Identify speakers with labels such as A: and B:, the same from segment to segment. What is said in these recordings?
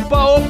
A: opa, opa,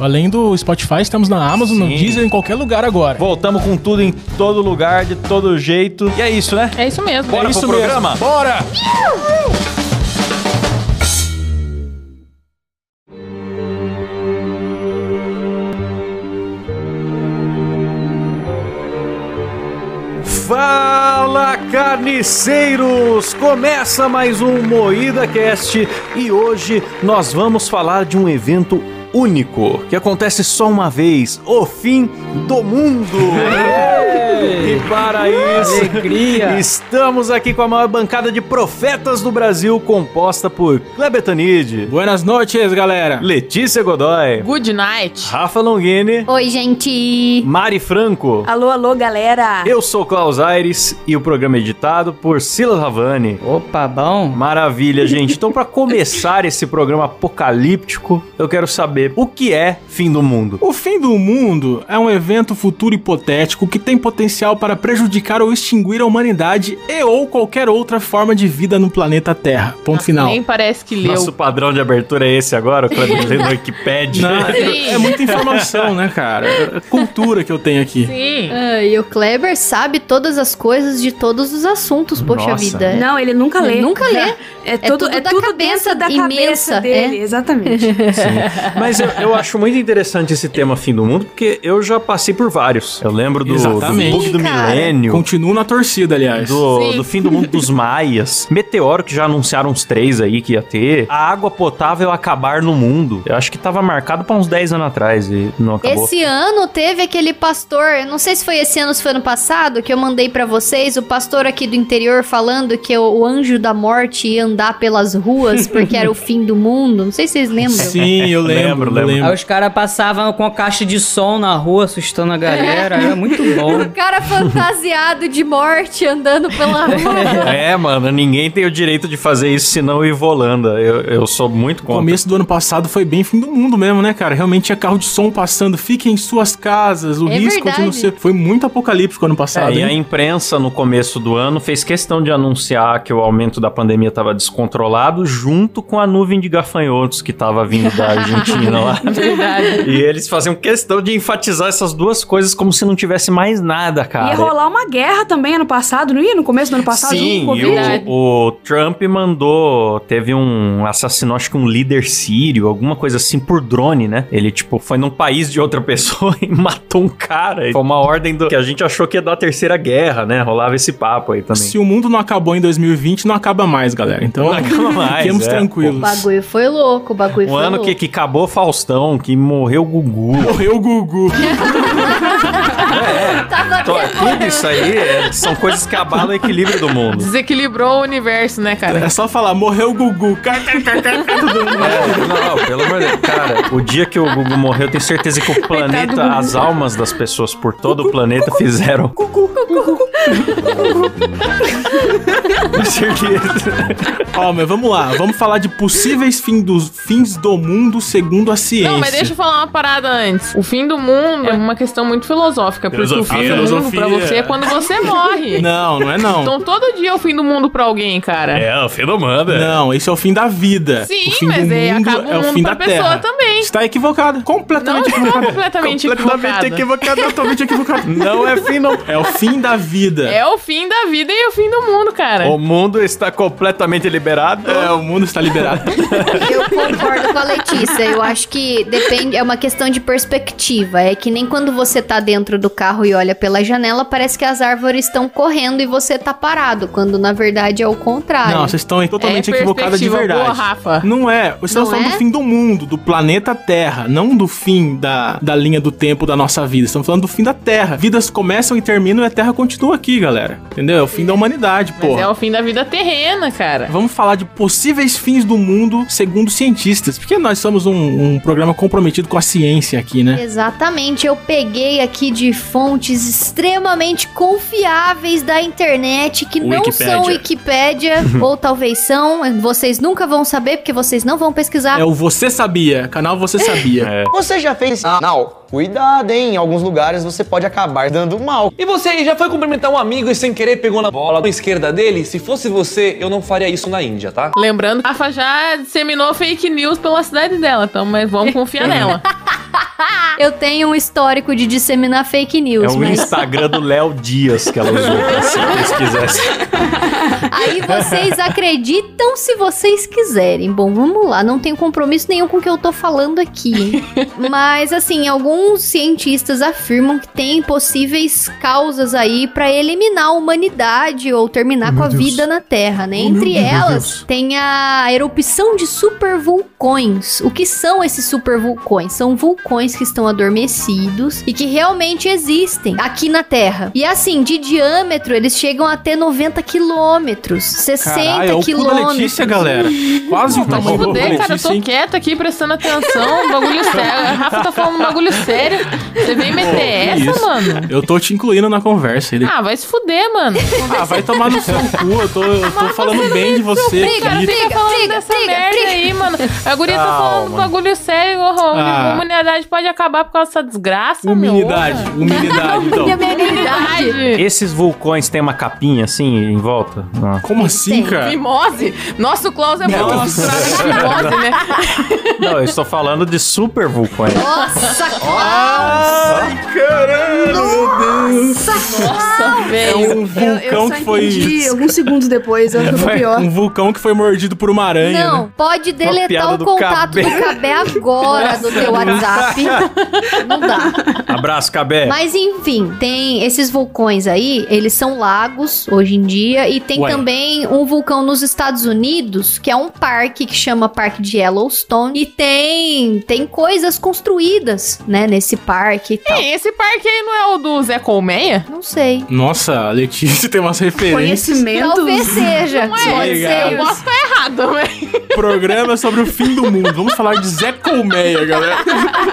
B: Além do Spotify, estamos na Amazon, no
A: Sim.
B: Deezer, em qualquer lugar agora.
A: Voltamos com tudo em todo lugar, de todo jeito. E é isso, né?
C: É isso mesmo.
A: Bora
B: é isso
A: pro programa?
B: mesmo. Bora!
A: Fala carniceiros! Começa mais um Moída Cast e hoje nós vamos falar de um evento único que acontece só uma vez, o fim do mundo. E para isso,
C: Alegria.
A: estamos aqui com a maior bancada de profetas do Brasil, composta por Kleber Tanid,
B: Buenas noches, galera.
A: Letícia Godoy,
C: Good night.
A: Rafa Longini,
D: Oi, gente!
A: Mari Franco.
E: Alô, alô, galera!
A: Eu sou Klaus Aires e o programa é editado por Silas Ravani.
F: Opa, bom.
A: Maravilha, gente. Então, para começar esse programa apocalíptico, eu quero saber o que é fim do mundo.
B: O fim do mundo é um evento futuro hipotético que tem potencial para prejudicar ou extinguir a humanidade e ou qualquer outra forma de vida no planeta Terra. Ponto final.
C: Nem parece que leu.
A: Nosso padrão de abertura é esse agora, o Kleber lendo no Wikipedia.
B: Não,
C: Sim.
B: é muita informação, né, cara? É cultura que eu tenho aqui.
C: Sim.
D: Ah, e o Kleber sabe todas as coisas de todos os assuntos, poxa
A: Nossa.
D: vida.
E: Não, ele nunca
D: Ele
E: lê.
D: nunca lê.
E: É tudo,
D: tudo
E: é
D: da
E: tudo
D: cabeça
E: dentro da
D: imensa,
E: cabeça dele,
D: é.
E: exatamente.
A: Mas eu, eu acho muito interessante esse tema fim do mundo, porque eu já passei por vários. Eu lembro do, do
B: Exatamente.
A: Bug do
D: Cara.
A: milênio.
B: Continuo na torcida, aliás.
A: Do, do fim do mundo dos maias. Meteoro, que já anunciaram uns três aí que ia ter. A água potável acabar no mundo. Eu acho que tava marcado pra uns 10 anos atrás e não acabou.
D: Esse ano teve aquele pastor, eu não sei se foi esse ano ou se foi ano passado, que eu mandei pra vocês, o pastor aqui do interior falando que o, o anjo da morte ia andar pelas ruas porque era o fim do mundo. Não sei se vocês lembram.
B: Sim, eu lembro,
A: lembro. lembro.
F: Aí os caras passavam com a caixa de som na rua, assustando a galera. Era muito bom.
D: O cara fantasiado de morte andando pela rua.
A: É, mano, ninguém tem o direito de fazer isso senão o Ivolanda. Eu, eu sou muito
B: O
A: contra.
B: começo do ano passado foi bem fim do mundo mesmo, né, cara? Realmente tinha carro de som passando, fiquem em suas casas, o
D: É
B: risco
D: verdade.
B: continua ser. Foi muito apocalíptico ano passado.
A: É, e a imprensa no começo do ano fez questão de anunciar que o aumento da pandemia estava descontrolado, junto com a nuvem de gafanhotos que estava vindo da Argentina lá.
C: Verdade.
A: E eles faziam questão de enfatizar essas duas coisas como se não tivesse mais nada, cara.
E: Ia rolar uma guerra também ano passado, não ia? No começo do ano passado?
A: Sim,
E: junto com o
A: e
E: Covid?
A: o, o Trump mandou. Teve um assassinou, acho que um líder sírio, alguma coisa assim, por drone, né? Ele, tipo, foi num país de outra pessoa e matou um cara. Foi uma ordem do que a gente achou que ia dar a terceira guerra, né? Rolava esse papo aí também.
B: Se o mundo não acabou em 2020, não acaba mais, galera. Então,
A: Não acaba mais,
B: fiquemos
A: é.
B: tranquilos.
D: O bagulho foi louco, o bagulho
A: Um
D: foi
A: ano
D: louco.
A: que, que acabou Faustão, que morreu Gugu.
B: Morreu o Gugu.
D: Tava
A: Então, Tudo isso aí é- são coisas que abalam o equilíbrio do mundo.
C: Desequilibrou o universo, né, cara?
B: É só falar, morreu o Gugu. Todo mundo.
A: É, não, pelo amor de Deus. Cara, o dia que o Gugu morreu, eu tenho certeza que o planeta, as almas das pessoas por todo o planeta fizeram. Com certeza.
B: Ó, mas vamos lá. Vamos falar de possíveis fim dos, fins do mundo segundo a ciência.
C: Não, mas deixa eu falar uma parada antes. O fim do mundo é uma questão muito filosófica. Porque o
A: Filosofia.
C: fim do mundo
B: Filosofia.
C: pra você é quando você morre.
B: Não, não é não.
C: Então todo dia é o fim do mundo pra alguém, cara.
A: É, o fim do mundo. é.
B: Não, esse é o fim da vida.
C: Sim,
B: o fim
C: mas
B: do
C: aí
B: mundo
C: acaba o
B: é o
C: mundo
B: fim
C: pra
B: da
C: pessoa
B: Terra.
C: também.
B: Está equivocado.
C: Não
B: Completamente
C: estou
B: equivocado.
C: completamente
A: Completamente equivocado.
B: Totalmente equivocado.
A: Não é fim, não.
B: É o fim da vida.
C: É o fim da vida e o fim do mundo, cara.
A: O mundo está completamente liberado.
B: É, o mundo está liberado.
D: Eu concordo com a Letícia. Eu acho que depende, é uma questão de perspectiva. É que nem quando você tá dentro do carro e olha pela janela, parece que as árvores estão correndo e você tá parado, quando na verdade é o contrário.
B: Não, vocês estão totalmente
C: É
B: equivocadas de verdade.
C: boa, Rafa.
B: Não é. Vocês estão
D: Não
B: falando
D: é?
B: do fim do mundo, do planeta Terra, não do fim da, da linha do tempo da nossa vida. Estamos falando do fim da Terra. Vidas começam e terminam e a Terra continua aqui, galera. Entendeu? É o fim da humanidade, pô.
C: é o fim da vida terrena, cara.
B: Vamos falar de possíveis fins do mundo segundo cientistas, porque nós somos um, um programa comprometido com a ciência aqui, né?
D: Exatamente, eu peguei aqui de fontes extremamente confiáveis da internet que não são Wikipédia, ou talvez são, vocês nunca vão saber porque vocês não vão pesquisar.
B: É o Você Sabia, canal Você Sabia.
A: É.
G: Você já fez anal? Cuidado, hein? Em alguns lugares você pode acabar dando mal.
H: E você aí, já foi cumprimentar um amigo e sem querer pegou na bola da esquerda dele? Se fosse você, eu não faria isso na Índia, tá?
C: Lembrando a Rafa já disseminou fake news pela cidade dela, então, mas vamos confiar nela.
D: Eu tenho um histórico de disseminar fake
A: É
D: news,
A: o
D: mas
A: Instagram do Léo Dias que ela usou pra se pesquisasse.
D: aí vocês acreditam se vocês quiserem. Bom, vamos lá, não tenho compromisso nenhum com o que eu tô falando aqui. Mas assim, alguns cientistas afirmam que tem possíveis causas aí pra eliminar a humanidade ou terminar com a
B: Deus.
D: vida na Terra, né?
B: Oh,
D: Entre elas
B: Deus.
D: tem a erupção de supervulcões. O que são esses supervulcões? São vulcões que estão adormecidos e que realmente existem aqui na Terra. E assim, de diâmetro, eles chegam a ter 90 quilômetros, 60
B: Caralho, é o cu da
D: quilômetros.
B: Letícia, galera. Quase o tamanho do
C: cara, eu
B: Letícia,
C: tô
B: hein?
C: quieta aqui prestando atenção, bagulho sério. A Rafa tá falando um bagulho sério. Você vem meter essa,
B: isso?
C: mano?
B: Eu tô te incluindo na conversa. Ele...
C: Ah, vai se fuder, mano.
B: Ah, vai tomar no seu cu. Eu tô, eu tô falando bem de você
D: briga,
B: aqui.
D: briga.
C: Fica falando dessa
D: briga,
C: merda
D: briga.
C: aí, mano. A guria tá
A: Calma.
C: falando um bagulho sério. oh,
B: Ah.
C: Humanidade pode acabar por causa dessa desgraça,
B: Humildade,
C: meu.
B: humildade, então.
D: Humanidade.
A: Esses vulcões têm uma capinha assim em volta? Não.
B: Como assim,
D: Tem.
B: cara?
C: Fimose? Nossa, o Klaus é muito fimose, né?
A: Não, eu estou falando de super vulcões.
D: Nossa, Klaus!
B: Ai, caralho, meu Deus.
C: Nossa,
B: É
C: velho.
B: um
E: Eu,
B: vulcão que foi...
E: entendi alguns segundos depois, eu ficou pior.
B: Um vulcão que foi mordido por uma aranha,
D: Não,
B: né?
D: pode deletar o contato do Cabé agora do teu WhatsApp. Não dá.
A: Abraço, Cabé.
D: Mas enfim, tem esses vulcões aí, eles são lagos hoje em dia e tem
B: Ué.
D: também um vulcão nos Estados Unidos, que é um parque que chama Parque de Yellowstone e tem tem coisas construídas, né, nesse parque e tal.
C: Ei, esse parque aí não é o do Zé Colmeia?
D: Não sei.
B: Nossa, a Letícia tem umas referências.
E: Conhecimentos.
D: Talvez seja.
C: Não é?
D: Pode ser.
C: Eu posso estar errado, velho.
B: Programa sobre o fim do mundo. Vamos falar de Zé Colmeia, galera.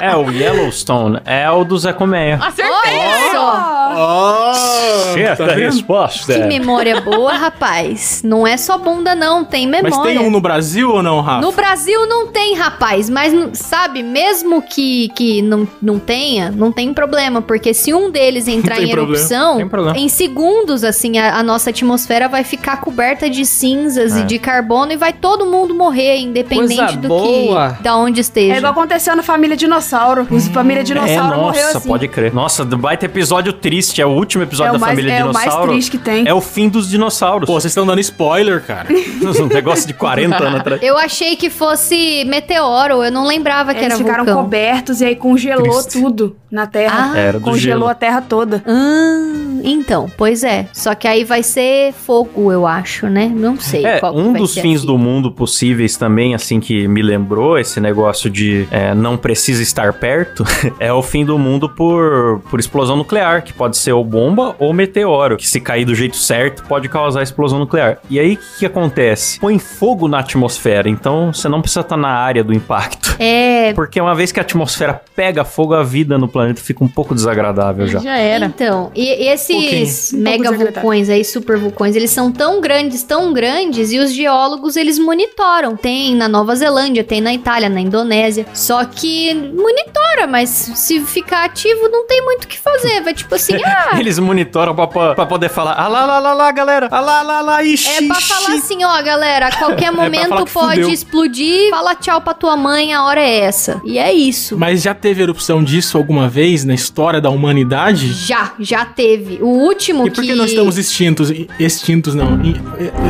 A: É, o Yellowstone é o do Zé Colmeia.
C: Acertei,
D: só.
B: Oh,
A: Certa
B: tá
A: resposta.
D: Que memória boa, rapaz. Não é só bunda, não. Tem memória.
B: Mas tem um no Brasil ou não, Rafa?
D: No Brasil não tem, rapaz, mas sabe, mesmo que, que não, não tenha, não tem problema, porque se um deles entrar
B: tem
D: em
B: problema.
D: erupção, em segundos, assim, a, a nossa atmosfera vai ficar coberta de cinzas
A: É.
D: e de carbono e vai todo mundo morrer, independente
F: Coisa
D: do
F: boa.
D: que, da onde esteja.
E: É igual aconteceu na família dinossauro. Os família
A: É,
E: dinossauro morreu
A: nossa,
E: assim.
A: pode crer. Nossa, vai ter episódio triste, é o último episódio
E: É o
A: da
E: mais-
A: família
E: é o mais
A: dinossauro.
E: triste que tem.
A: É o fim dos dinossauros.
B: Pô, vocês estão dando spoiler, cara.
A: um negócio de 40 anos atrás.
D: Eu achei que fosse meteoro, eu não lembrava que
E: Eles
D: era
E: ficaram
D: vulcão.
E: cobertos e aí congelou
B: Triste.
E: tudo na Terra.
D: Ah.
A: Era do
E: congelou
A: gelo.
E: a Terra toda.
D: Ah, então, pois é. Só que aí vai ser fogo, eu acho, né? Não sei.
A: É, um
D: vai
A: dos
D: ser
A: fins
D: aqui.
A: do mundo possíveis também, assim, que me lembrou esse negócio de é, não precisa estar perto, é o fim do mundo por, por explosão nuclear, que pode ser ou bomba ou meteoro, que se cair do jeito certo pode causar explosão nuclear. E aí, o que, que acontece? Põe fogo na atmosfera, então você não precisa estar na área do impacto.
D: É,
A: Porque uma vez que a atmosfera pega fogo, a vida no planeta fica um pouco desagradável já.
C: Já era.
D: Então, e e esses
E: Um
D: mega
E: pouco
D: vulcões aí, super vulcões, eles são tão grandes, tão grandes, e os geólogos eles monitoram. Tem na Nova Zelândia, tem na Itália, na Indonésia. Só que monitora, mas se ficar ativo, não tem muito o que fazer. Vai tipo assim, ah.
A: Eles monitoram pra, pra, pra poder falar, ah lá, lá, lá, lá, galera, ah lá, lá, lá, ixi,
D: É pra
A: ixi."
D: falar assim, ó, galera, a qualquer
B: falar
D: momento
B: que
D: pode
B: fudeu.
D: explodir. Fala tchau pra tua mãe a hora é essa. E é isso.
B: Mas já teve erupção disso alguma vez na história da humanidade?
D: Já, já teve. O último
B: E por que
D: que...
B: nós estamos extintos? Extintos, não.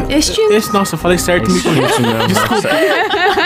E: Extintos.
B: Nossa, eu falei certo e me corrigi. Desculpa.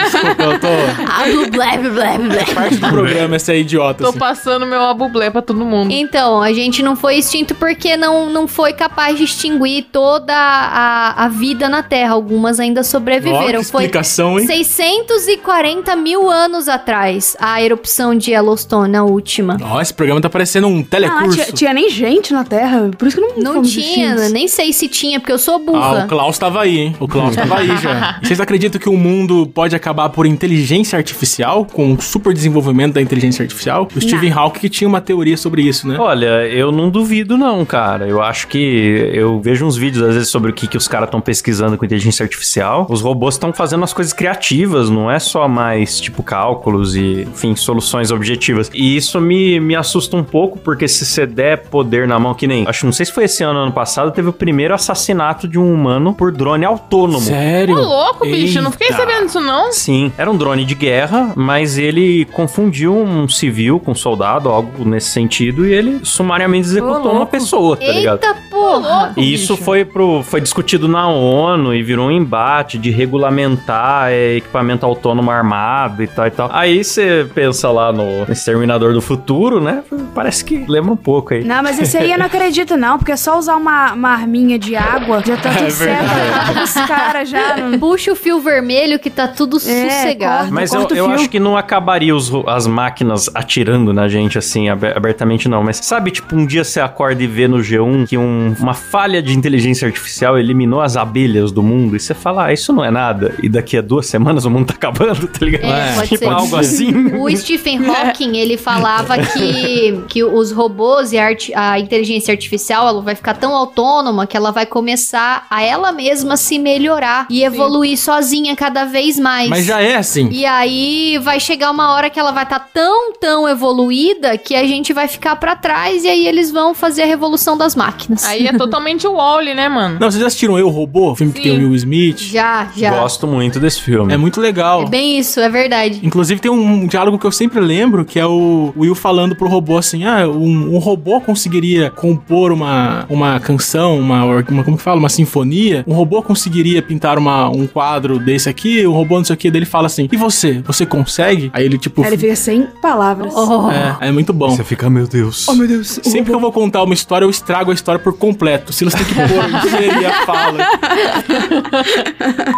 B: Desculpa, eu tô.
D: Ah, blé, blé.
B: Parte do programa essa é idiota.
C: Tô
B: assim.
C: passando meu abublé pra todo mundo.
D: Então, a gente não foi extinto porque não, não foi capaz de extinguir toda a, a vida na Terra. Algumas ainda sobreviveram.
B: que
D: foi
B: explicação, hein?
D: 640 mil anos atrás a erupção de Yellowstone, a última.
B: Ó, esse programa tá parecendo um
E: Ah,
B: telecurso.
E: tinha, tinha nem gente na Terra, por isso que não
D: Não tinha, nem sei se tinha, porque eu sou
B: Ah,
D: burra.
B: o Klaus tava aí, hein? O Klaus tava aí já. Vocês acreditam que o mundo pode acabar por inteligência artificial? Com o super desenvolvimento da inteligência artificial? O Stephen Hawking que tinha uma teoria sobre isso, né?
A: Olha, eu não duvido não, cara. Eu acho que eu vejo uns vídeos às vezes sobre o que, que os caras estão pesquisando com inteligência artificial. Os robôs estão fazendo as coisas criativas, não é só mais tipo cálculos e, enfim, soluções objetivas. E isso me, me assusta um pouco, porque se você der poder na mão, que nem, acho não sei se foi esse ano ou ano passado, teve o primeiro assassinato de um humano por drone autônomo.
B: Sério?
C: Ô, louco, bicho. Eu não fiquei
B: Eita.
C: sabendo disso, não.
A: Sim, era um drone de guerra, mas ele confundiu um civil com um soldado, algo nesse sentido, e ele sumariamente executou uma pessoa, tá ligado?
D: Porra!
A: E isso
C: bicho.
A: foi, pro, foi discutido na ONU e virou um embate de regulamentar é, equipamento autônomo armado e tal e tal. Aí você pensa lá no Exterminador do Futuro, né? Parece que lembra um pouco aí.
E: Não, mas esse aí eu não acredito não, porque é só usar uma, uma arminha de água, já tá tudo certo, acaba com os caras já. Não...
D: Puxa o fio vermelho que tá tudo sossegado.
E: corta.
A: Mas eu,
E: corta
A: eu
E: fio.
A: acho que não acabaria os as máquinas atirando na gente assim, abe- abertamente não. Mas sabe, tipo, um dia você acorda e vê no G1 que um- uma falha de inteligência artificial eliminou as abelhas do mundo e você fala, ah, isso não é nada. E daqui a duas semanas o mundo tá acabando, tá ligado?
D: É, pode
A: tipo, algo assim.
D: O Stephen Hawking, ele falava que, que os robôs e a, arti- a inteligência artificial, ela vai ficar tão autônoma que ela vai começar a ela mesma se melhorar e evoluir sozinha cada vez mais.
B: Mas já é assim.
D: E aí vai chegar uma hora que ela vai estar tão, tão evoluída que a gente vai ficar pra trás e aí eles vão fazer a revolução das máquinas.
C: Aí é totalmente o Wally, né, mano?
B: Não, vocês já assistiram Eu, Robô? O filme que
C: Sim.
B: tem o Will Smith?
D: Já, já.
A: Gosto muito desse filme.
B: É muito legal.
D: É bem isso, é verdade.
B: Inclusive tem um diálogo que eu sempre lembro, que é o Will falando pro robô assim, ah, um, um robô conseguiria compor uma, uma canção, uma, uma, como que fala, uma sinfonia, um robô conseguiria pintar uma, um quadro desse aqui, um robô não sei o que, dele fala assim, e você? Você consegue? Aí ele tipo,
E: Aí ele fica sem palavras.
D: Oh.
B: é, é muito bom.
A: Você fica, meu Deus.
E: Oh, meu Deus.
B: Sempre que eu vou contar uma história, eu estrago a história por completo. O Silas tem que pôr inserir a fala.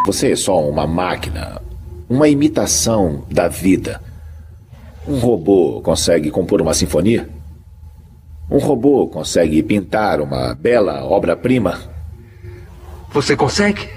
I: Você é só uma máquina, uma imitação da vida. Um robô consegue compor uma sinfonia? Um robô consegue pintar uma bela obra-prima?
J: Você consegue?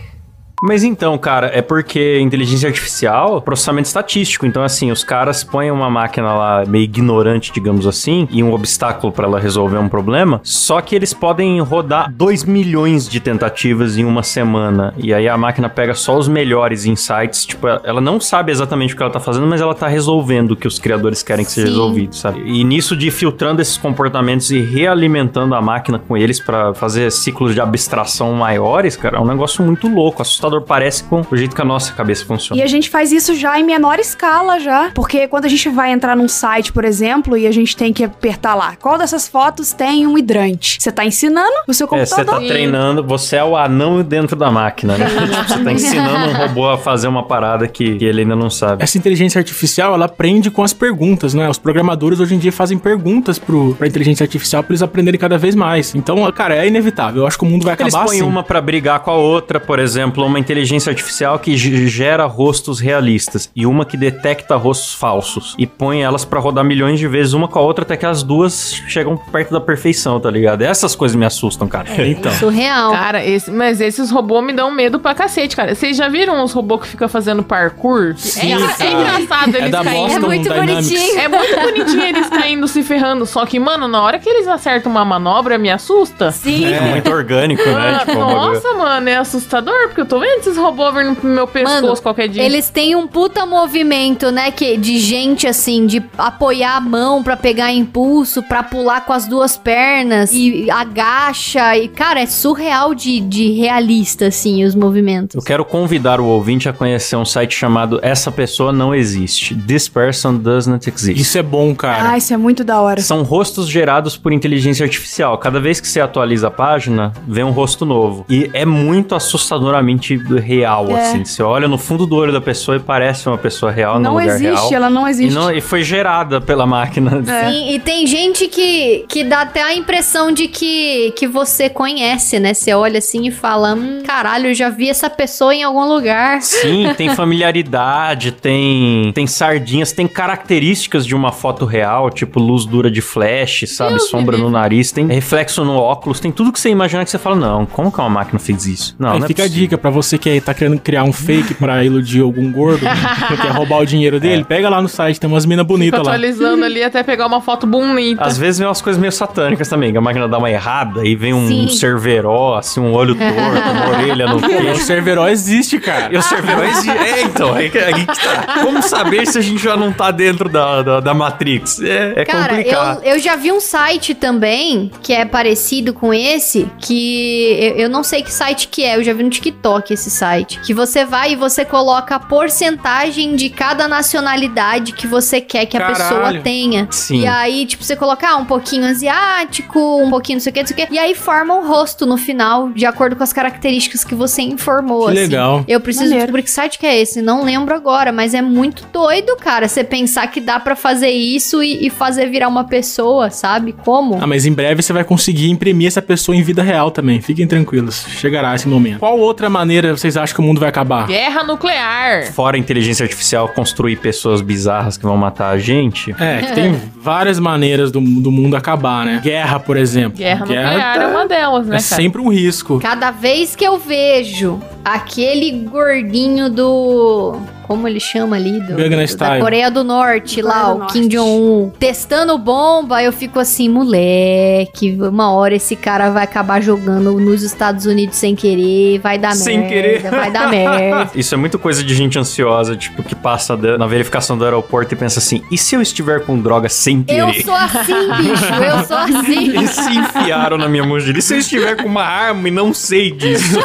A: Mas então, cara, é porque inteligência artificial, processamento estatístico. Então, assim, os caras põem uma máquina lá meio ignorante, digamos assim, e um obstáculo pra ela resolver um problema. Só que eles podem rodar 2 milhões de tentativas em uma semana. E aí a máquina pega só os melhores insights. Tipo, ela não sabe exatamente o que ela tá fazendo, mas ela tá resolvendo o que os criadores querem que seja
D: Sim.
A: resolvido, sabe? E nisso de filtrando esses comportamentos e realimentando a máquina com eles pra fazer ciclos de abstração maiores, cara, é um negócio muito louco, assustador parece com o jeito que a nossa cabeça funciona.
E: E a gente faz isso já em menor escala já. Porque quando a gente vai entrar num site, por exemplo, e a gente tem que apertar lá, qual dessas fotos tem um hidrante? Você tá ensinando o seu
A: É, você
E: computador.
A: tá treinando, você é o anão dentro da máquina, né? Tipo, você tá ensinando um robô a fazer uma parada que, que ele ainda não sabe.
B: Essa inteligência artificial, ela aprende com as perguntas, né? Os programadores hoje em dia fazem perguntas pro, pra inteligência artificial pra eles aprenderem cada vez mais. Então, cara, é inevitável. Eu acho que o mundo vai
A: Eles
B: acabar
A: põem
B: assim.
A: uma pra brigar com a outra, por exemplo, uma inteligência artificial que ge- gera rostos realistas e uma que detecta rostos falsos e põe elas pra rodar milhões de vezes uma com a outra até que as duas chegam perto da perfeição, tá ligado? Essas coisas me assustam, cara.
B: Então.
D: Surreal.
C: Cara, esse, mas esses robôs me dão medo pra cacete, cara. Vocês já viram os robôs que ficam fazendo parkour?
B: Sim,
C: é, é engraçado
B: É
C: eles
B: da
C: caindo.
B: Boston
D: É muito
B: Dynamics.
D: bonitinho.
C: É muito bonitinho eles caindo, se ferrando. Só que, mano, na hora que eles acertam uma manobra, me assusta.
E: Sim.
A: É muito orgânico, né?
C: Ah,
A: Tipo, é
C: nossa, mano, é assustador, porque eu tô Imagina esses robôs vindo pro meu pescoço
D: Mano,
C: qualquer dia.
D: Eles têm um puta movimento, né, que de gente assim, de apoiar a mão pra pegar impulso, pra pular com as duas pernas e agacha e cara, é surreal de, de realista assim os movimentos.
A: Eu quero convidar o ouvinte a conhecer um site chamado Essa Pessoa Não Existe. This Person Does Not Exist.
B: Isso é bom, cara.
E: Ah, isso é muito da hora.
A: São rostos gerados por inteligência artificial. Cada vez que você atualiza a página, vem um rosto novo. E é muito assustadoramente real,
E: É.
A: assim. Você olha no fundo do olho da pessoa e parece uma pessoa real no
E: Não
A: lugar
E: existe,
A: real.
E: ela não
A: E,
E: existe.
A: não- e foi gerada pela máquina.
E: É.
D: Sim, e tem gente que, que dá até a impressão de que, que você conhece, né? Você olha assim e fala: hum, caralho, eu já vi essa pessoa em algum lugar.
A: Sim, tem familiaridade, tem tem sardinhas, tem características de uma foto real, tipo luz dura de flash, sabe?
C: Deus
A: Sombra no nariz, tem reflexo no óculos, tem tudo que você imagina que você fala, não, como que uma máquina fez isso? Não,
B: Aí
A: não é
B: fica a
A: possível.
B: dica pra você que tá querendo criar um fake pra iludir algum gordo, que quer roubar o dinheiro dele, pega lá no site, tem umas minas bonitas lá.
C: atualizando ali até pegar uma foto bonita.
A: Às vezes vem umas coisas meio satânicas também, que a máquina dá uma errada e vem um
D: Sim.
A: cerveró, assim, um olho torto, uma orelha no
B: O
A: queixo.
B: Cerveró existe, cara.
A: E o cerveró existe. É, então, aí, que- aí que tá. Como saber se a gente já não tá dentro da, da, da Matrix? É, é
D: Cara,
A: complicado.
D: eu, eu já vi um site também que é parecido com esse, que eu, eu não sei que site que é, eu já vi no TikTok esse site. Que você vai e você coloca a porcentagem de cada nacionalidade que você quer que a
B: Caralho.
D: pessoa tenha.
A: Sim.
D: E aí, tipo, você coloca ah, um pouquinho asiático, um pouquinho não sei o que, não sei o que. E aí forma um rosto no final, de acordo com as características que você informou.
B: Que
D: assim.
B: legal.
D: Eu preciso
E: Maneiro.
D: descobrir que site que é esse, não lembro agora, mas é muito doido, cara, você pensar que dá pra fazer isso e, e fazer virar uma pessoa, sabe? Como?
B: Ah, mas em breve você vai conseguir imprimir essa pessoa em vida real também. Fiquem tranquilos. Chegará esse momento. Qual outra maneira vocês acham que o mundo vai acabar?
C: Guerra nuclear.
A: Fora a inteligência artificial construir pessoas bizarras que vão matar a gente.
B: É, que tem várias maneiras do, do mundo acabar, né? Guerra, por exemplo.
C: Guerra, nuclear
B: tá-
C: é uma delas, né,
B: É
C: cara?
B: sempre um risco.
D: Cada vez que eu vejo aquele gordinho do. Como ele chama ali? Do,
B: Gangnam
D: do- da
B: Style.
D: Coreia do Norte,
E: Coreia
D: lá,
E: do
D: o
E: Norte.
D: Kim Jong-un, testando bomba, eu fico assim, moleque, uma hora esse cara vai acabar jogando nos Estados Unidos sem querer, vai dar
A: Sem
D: merda,
A: querer.
D: vai dar merda.
A: Isso é muito coisa de gente ansiosa, tipo, que passa na verificação do aeroporto e pensa assim: e se eu estiver com droga sem
D: Eu
A: querer?
D: sou assim, bicho, eu sou assim.
A: Eles se enfiaram na minha mochila. E se eu estiver com uma arma e não sei disso?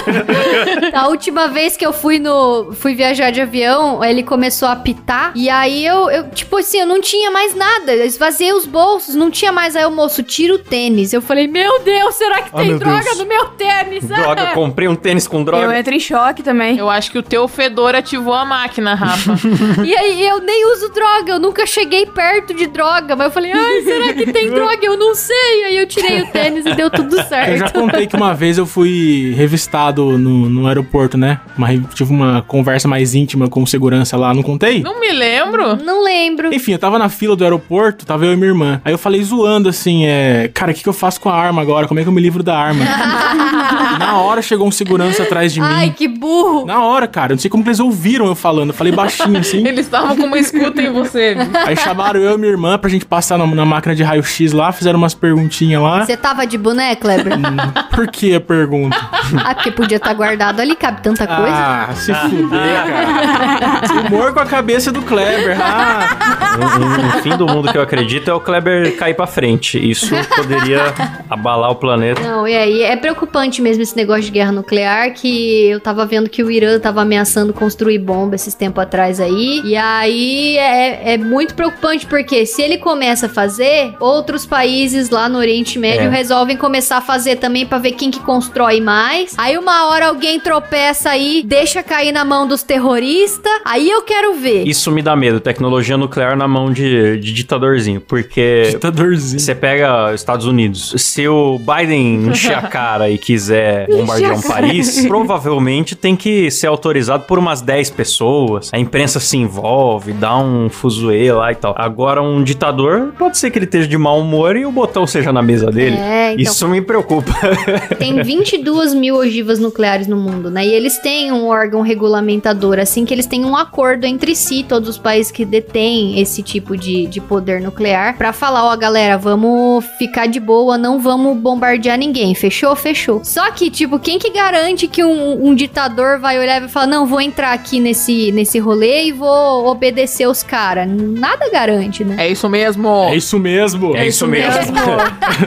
D: A última vez que eu fui no. fui viajar de avião, ele começou a apitar. E aí eu, eu, tipo assim, eu não tinha mais nada. Eu esvaziei os bolsos, não tinha mais. Aí o moço, tira o tênis. Eu falei, meu Deus, será que
A: Ah,
D: tem droga
A: Deus.
D: no meu tênis?
A: droga, comprei um tênis com
E: Eu
A: droga.
E: entro em choque também.
C: Eu acho que o teu fedor ativou a máquina, Rafa.
D: E aí eu nem uso droga, eu nunca cheguei perto de droga. Mas eu falei, ai, será que tem droga? Eu não sei. Aí eu tirei o tênis e deu tudo
B: Eu já
D: certo.
B: contei que uma vez eu fui revistado no, no aeroporto, né? Uma, re- tive uma conversa mais íntima com o segurança lá, não contei?
C: Não me lembro.
D: Não lembro.
B: Enfim, eu tava na fila do aeroporto, tava eu e minha irmã. Aí eu falei zoando assim, é. Cara, o que, que eu faço com a arma agora? Como é que eu me livro da arma? na hora chegou um segurança atrás de mim.
D: Ai, que burro.
B: Na hora, cara, eu não sei como eles ouviram eu falando. Eu falei baixinho assim.
C: Eles estavam com uma escuta em você.
B: Aí chamaram eu e minha irmã pra gente passar na, na máquina de raio-x lá, fizeram umas perguntinhas lá.
D: Você tava de boné, Kleber?
B: Por que a pergunta?
D: ah, porque podia estar guardado ali, cabe tanta coisa.
B: Ah, se fuder, cara. Humor com a cabeça do Kleber. Ah,
A: Um, um- um fim do mundo que eu acredito é o Kleber cair pra frente. Isso poderia abalar o planeta.
D: Não, e aí é preocupante mesmo esse negócio de guerra nuclear, que eu tava vendo que o Irã tava ameaçando construir bomba esses tempos atrás aí. E aí é, é muito preocupante, porque se ele começa a fazer, outros países lá no Oriente Médio
A: É.
D: resolvem começar a fazer também pra ver quem que constrói mais. Aí uma hora alguém tropeça aí, deixa cair na mão dos terroristas. Aí eu quero ver.
A: Isso me dá medo, tecnologia nuclear na mão de, de ditadorzinho, porque
B: ditadorzinho.
A: você pega Estados Unidos, se o Biden encher a cara e quiser bombardear um país, provavelmente tem que ser autorizado por umas 10 pessoas, a imprensa se envolve, dá um fuzuê lá e tal. Agora um ditador, pode ser que ele esteja de mau humor e o botão seja na mesa dele.
D: É, então.
A: Isso me preocupa.
D: Tem 22 mil ogivas nucleares no mundo, né? E eles têm um órgão regulamentador, assim que eles têm um um acordo entre si, todos os países que detêm esse tipo de, de poder nuclear, pra falar, ó, galera, vamos ficar de boa, não vamos bombardear ninguém. Fechou? Fechou. Só que, tipo, quem que garante que um, um ditador vai olhar e vai falar, não, vou entrar aqui nesse, nesse rolê e vou obedecer os caras? Nada garante, né?
C: É isso mesmo.
B: É isso mesmo.
A: É isso mesmo.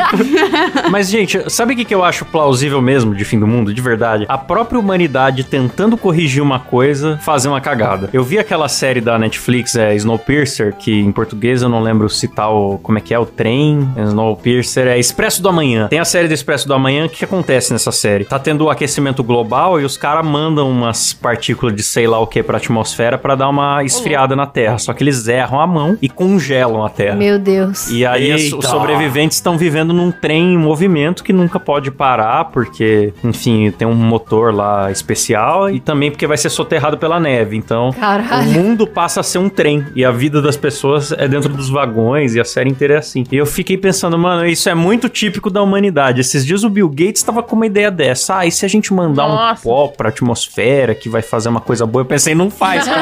A: Mas, gente, sabe o que, que eu acho plausível mesmo de fim do mundo? De verdade? A própria humanidade tentando corrigir uma coisa, fazer uma cagada. Eu vi aquela série da Netflix, é Snowpiercer, que em português eu não lembro citar o. Como é que é? O trem. Snowpiercer é Expresso do Amanhã. Tem a série do Expresso do Amanhã. O que, que acontece nessa série? Tá tendo o aquecimento global e os caras mandam umas partículas de sei lá o que pra atmosfera pra dar uma esfriada na Terra. Só que eles erram a mão e congelam a Terra.
D: Meu Deus.
A: E aí
B: Eita.
A: os sobreviventes estão vivendo num trem em movimento que nunca pode parar, porque, enfim, tem um motor lá especial e também porque vai ser soterrado pela neve. Então,
D: Caralho.
A: o mundo passa a ser um trem e a vida das pessoas é dentro dos vagões e a série inteira é assim. E eu fiquei pensando, mano, isso é muito típico da humanidade. Esses dias o Bill Gates tava com uma ideia dessa. Ah, e se a gente mandar um
C: Nossa.
A: pó pra atmosfera que vai fazer uma coisa boa? Eu pensei, não faz.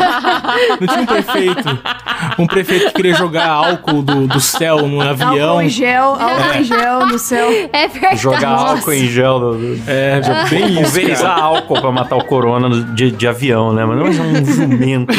B: Não tinha um prefeito. Um prefeito que queria jogar álcool do, do céu num avião.
E: Álcool em gel, álcool em gel no céu.
D: É verdade.
A: Jogar álcool em gel. no- no-
B: É, já bem isso.
A: Pulverizar álcool pra matar o corona de, de avião, né? Mas não é um jumento.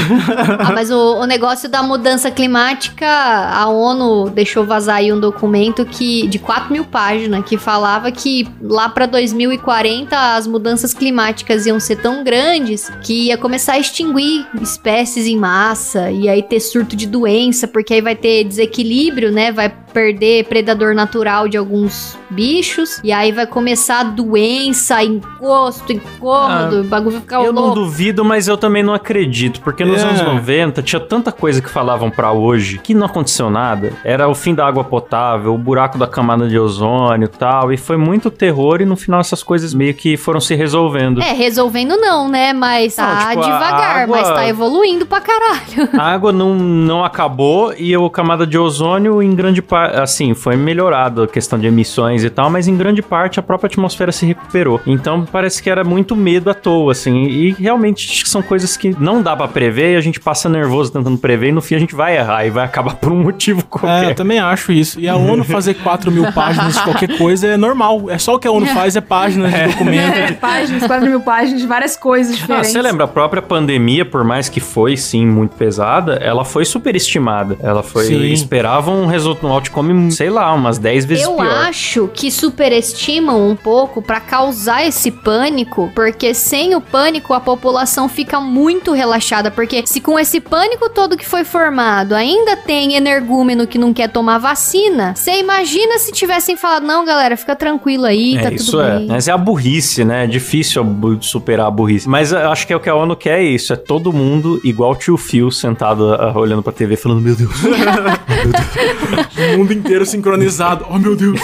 D: Ah, mas o, o negócio da mudança climática, a ONU deixou vazar aí um documento que de 4 mil páginas que falava que lá pra 2040 as mudanças climáticas iam ser tão grandes que ia começar a extinguir espécies em massa e aí ter surto de doença, porque aí vai ter desequilíbrio, né? Vai perder predador natural de alguns bichos e aí vai começar doença, encosto, incômodo, o bagulho vai ficar
A: Eu não
D: louco.
A: duvido, mas eu também não acredito. Porque nos
B: É.
A: anos 90 tinha tanta coisa que falavam pra hoje que não aconteceu nada. Era o fim da água potável, o buraco da camada de ozônio e tal. E foi muito terror e no final essas coisas meio que foram se resolvendo.
D: É, resolvendo não, né? Mas
A: Não,
D: tá
A: tipo, a
D: devagar,
A: água-
D: mas tá evoluindo pra caralho.
A: A água não, não acabou e a camada de ozônio, em grande parte, assim, foi melhorado a questão de emissões e tal, mas em grande parte a própria atmosfera se recuperou. Então parece que era muito medo à toa, assim, e realmente acho que são coisas que não dá pra prever e a gente passa nervoso tentando prever e no fim a gente vai errar e vai acabar por um motivo
B: É, eu
A: qualquer.
B: também acho isso. E a ONU fazer 4 mil páginas de qualquer coisa é normal. É só o que a ONU faz, é páginas de documento.
E: É, páginas, 4 mil páginas, de várias coisas
A: Ah,
E: diferentes.
A: você lembra, a própria pandemia, por mais que foi, sim, muito pesada, ela foi superestimada. Ela foi.
B: Sim.
A: Esperavam um resultado, um outcome, sei lá, umas 10 vezes
D: Eu
A: pior.
D: acho que superestimam um pouco pra causar esse pânico, porque sem o pânico a população fica muito relaxada, porque se com esse pânico todo que foi formado ainda tem energúmeno que não quer tomar vacina, você imagina se tivessem falado, não, galera, fica tranquilo aí, tá
A: É, isso
D: tudo
A: é.
D: bem.
A: Mas é a burrice, né? É difícil superar a burrice. Mas eu acho que é o que a ONU quer é isso. É todo mundo igual o tio Phil sentado ah, olhando pra TV falando, meu Deus.
B: O mundo inteiro sincronizado. Oh, meu Deus.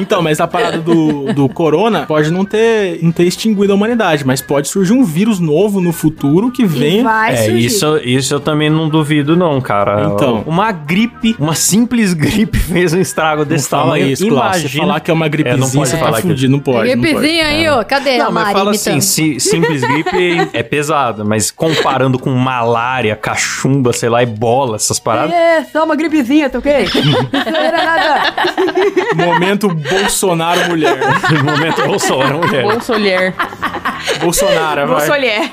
B: então, mas a parada do, do corona pode não ter, não ter extinguido a humanidade, mas pode surgir um vírus novo no futuro que venha.
E: vai
A: é,
E: surgir.
A: isso, isso eu também não duvido não, cara.
B: Então.
A: Uma gripe, uma simples gripe fez um estrago
B: Não
A: desse
B: fala
A: tamanho.
B: isso, Cláudio. Você falar que é uma gripezinha,
A: não pode
B: você
A: falar
B: tá
A: que-
B: fudido. Não pode. não pode.
D: Gripezinha aí, ó, cadê a
A: Não, mas
D: Mari
A: fala
D: imitando?
A: assim, si- simples gripe é pesada, mas comparando com malária, cachumba, sei lá, ebola, essas paradas.
E: É, só uma gripezinha, tá ok? Não era nada.
B: Momento Bolsonaro mulher.
A: Momento Bolsonaro, mulher.
C: Bolsolher.
B: Bolsonaro, vai.
E: Bolsolher.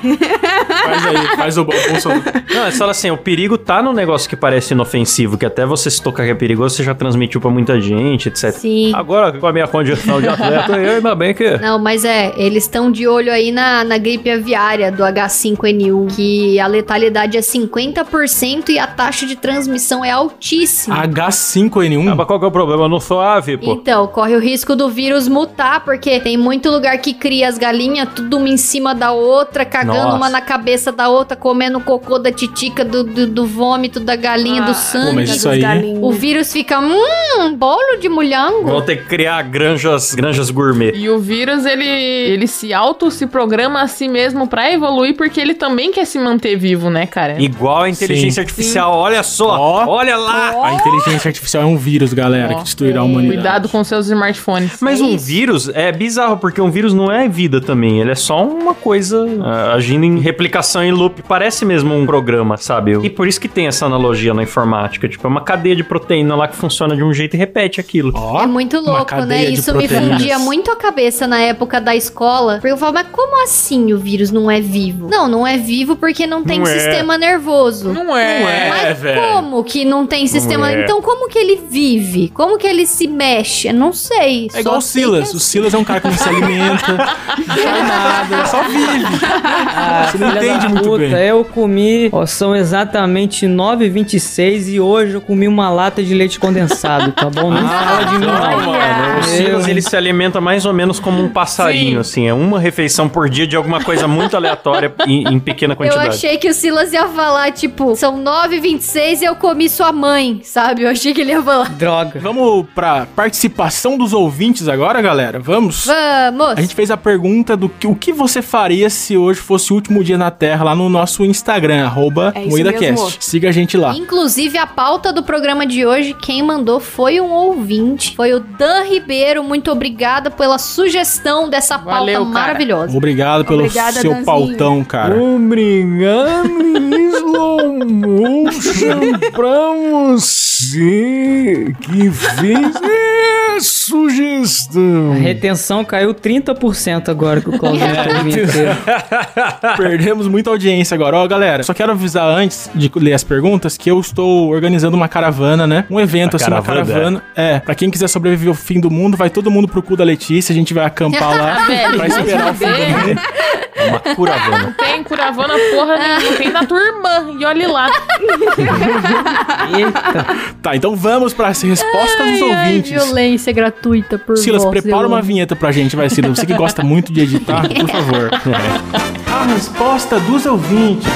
B: Faz aí, faz o Bo- Bolsonaro.
A: Não, é só assim, o perigo tá no negócio que parece inofensivo, que até você se tocar que é perigoso, você já transmitiu pra muita gente, etc.
D: Sim.
A: Agora, com a minha condição de atleta, eu ainda bem que...
D: Não, mas é, eles estão de olho aí na, na gripe aviária do H5N1, que a letalidade é 50% e a taxa de transmissão é altíssima.
B: H5N1.
A: Ah, mas qual que é o problema? Eu não sou ave, pô.
D: Então, corre o risco do vírus mutar, porque tem muito lugar que cria as galinhas, tudo uma em cima da outra, cagando
A: Nossa.
D: uma na cabeça da outra, comendo cocô da titica, do, do, do vômito da galinha, do sangue.
B: Pô, mas isso aí-
D: O vírus fica, hum, bolo de mulhango.
A: Vão ter que criar granjas, granjas gourmet.
C: E o vírus, ele, ele se auto se programa a si mesmo pra evoluir, porque ele também quer se manter vivo, né, cara?
A: Igual a inteligência
B: Sim.
A: artificial, olha só,
B: Ó.
A: olha lá.
B: A inteligência artificial é um vírus, galera,
C: Ó.
B: que destruirá a humanidade.
C: Cuidado com seus smartphones.
A: Mas
D: É
A: um
D: isso.
A: vírus é bizarro, porque um vírus não é vida também, ele é só uma coisa ah, agindo em multiplicação em loop parece mesmo um programa, sabe? E por isso que tem essa analogia na informática. Tipo, é uma cadeia de proteína lá que funciona de um jeito e repete aquilo.
B: Ó,
D: É muito louco, né? Isso me fundia muito a cabeça na época da escola. Porque eu falava, mas como assim o vírus não é vivo? Não, não é vivo porque não tem
A: Não é.
D: sistema nervoso.
C: Não é.
B: Não é,
D: Mas
B: velho.
D: como que não tem sistema?
A: é.
D: Então como que ele vive? Como que ele se mexe? Eu Não sei.
B: É igual o Silas.
D: que
B: O Silas é um cara que não se alimenta, não nada, só vive.
F: Ah,
B: Você não entende muito
F: puta,
B: bem.
F: Eu comi, ó, são exatamente 9h26 e hoje eu comi uma lata de leite condensado, tá bom? Não fala de mim,
A: Não, mano. O Silas,
F: Eu-
A: ele se alimenta mais ou menos como um passarinho, assim. É uma refeição por dia de alguma coisa muito aleatória em, em pequena
D: Eu
A: quantidade.
D: achei que o Silas ia falar, tipo, são 9h26 e eu comi sua mãe, sabe? Eu achei que ele ia falar.
F: Droga.
B: Vamos pra participação dos ouvintes agora, galera? Vamos?
D: Vamos!
B: A gente fez a pergunta do que, o que você faria se hoje fosse o último dia na Terra lá no nosso Instagram, arroba
E: É mesmo.
B: Siga a gente lá.
D: Inclusive, a pauta do programa de hoje, quem mandou foi um ouvinte. Foi o Dan Ribeiro. Muito obrigada pela sugestão dessa pauta
C: Valeu,
D: maravilhosa.
B: Obrigado pelo
E: Obrigada,
B: seu
E: Danzinho.
B: pautão, cara.
A: Obrigado slow motion pra você que fez a sugestão.
F: A retenção caiu 30% agora que o Claudio é. inteiro.
B: Perdemos muita audiência agora. Ó, galera, só quero avisar antes de ler as perguntas que eu estou organizando uma caravana, né? Um evento,
A: A
B: assim, uma
A: caravana?
B: caravana. É, pra quem quiser sobreviver ao fim do mundo, vai todo mundo pro cu da Letícia, a gente vai acampar lá pra esperar o fim do mundo.
A: Uma curavana.
C: Tem curavana porra nenhuma. Tem da tua irmã. E olhe lá.
F: Eita.
B: Tá, então vamos para as respostas dos ouvintes.
D: violência gratuita por
B: Silas,
D: voz,
B: prepara
D: eu
B: uma vinheta pra gente, vai, Silas. Você que gosta muito de editar, por favor. A resposta dos ouvintes.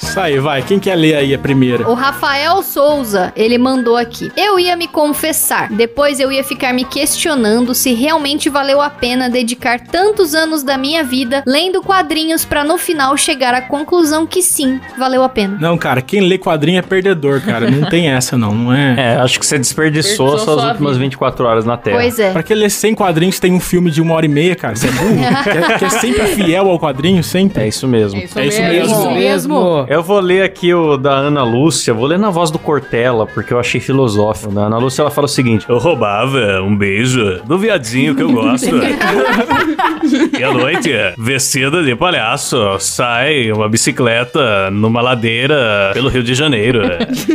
B: Isso aí, vai. Quem quer ler aí a primeira?
D: O Rafael Souza, ele mandou aqui. Eu ia me confessar, depois eu ia ficar me questionando se realmente valeu a pena dedicar tantos anos da minha vida lendo quadrinhos pra no final chegar à conclusão que sim, valeu a pena.
B: Não, cara, quem lê quadrinho é perdedor, cara. Não tem essa, não. Não é.
A: É, acho que você desperdiçou
C: Desperdiçou
A: suas
C: sua
A: últimas
C: vida.
A: 24 horas na Terra.
D: Pois é.
B: Pra que ler 100 quadrinhos tem um filme de uma hora e meia, cara? Você é burro? quer, quer sempre fiel ao quadrinho, sempre?
A: É isso mesmo.
C: É isso,
B: É isso
C: mesmo.
B: mesmo.
F: Isso mesmo.
A: Eu vou ler aqui o da Ana Lúcia, vou ler na voz do Cortella, porque eu achei filosófico. Da Ana Lúcia, ela fala o seguinte: Eu roubava um beijo do viadinho que eu gosto. e à noite, vestida de palhaço, sai uma bicicleta numa ladeira pelo Rio de Janeiro.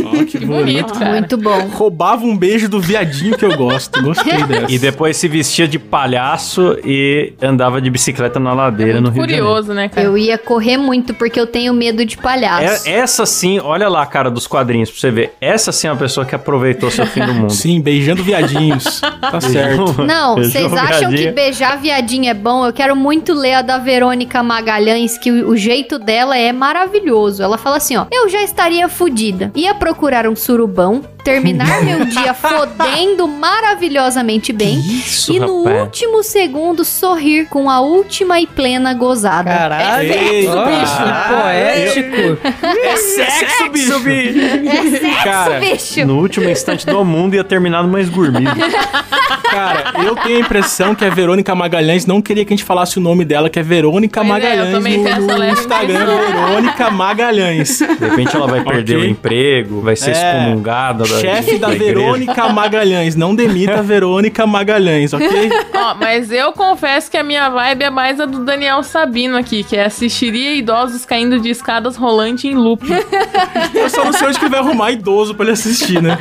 B: Ó, que
C: bonito, cara.
D: Muito bom.
B: Roubava um beijo do viadinho que eu gosto. Gostei dessa.
A: E depois se vestia de palhaço e andava de bicicleta na ladeira no
C: Muito
A: Rio de Janeiro.
C: curioso, né, cara?
D: Eu ia correr muito porque eu tenho medo de palhaço.
A: É- essa sim, olha lá a cara dos quadrinhos pra você ver. Essa sim é uma pessoa que aproveitou seu fim do mundo.
B: Sim, beijando viadinhos. Tá certo.
D: Não, vocês acham que beijar viadinho é bom? Eu quero muito ler a da Verônica Magalhães, que o, o jeito dela é maravilhoso. Ela fala assim, ó: "Eu já estaria fodida. Ia procurar um surubão, terminar meu dia fodendo maravilhosamente bem
A: Isso,
D: e no
A: rapaz.
D: último segundo sorrir com a última e plena gozada."
F: Caralho.
B: Eita.
F: Ó, Poético.
A: É sexo, bicho!
D: É sexo,
B: Cara,
D: bicho.
A: No último instante do mundo ia terminar numa esgurmida.
B: Cara, eu tenho a impressão que a Verônica Magalhães não queria que a gente falasse o nome dela, que é Verônica
C: Pois é, eu
B: Magalhães
C: também
B: no, no Instagram. Verônica Magalhães.
A: De repente ela vai perder
B: Ok.
A: o emprego, vai ser
B: É.
A: excomungada da,
B: Chefe da,
A: igreja.
B: Verônica Magalhães. Não demita a Verônica Magalhães, ok?
C: Ó, mas eu confesso que a minha vibe é mais a do Daniel Sabino aqui, que é assistiria idosos caindo de escadas rolante em loop.
B: Eu só não sei onde que ele vai arrumar idoso pra ele assistir, né?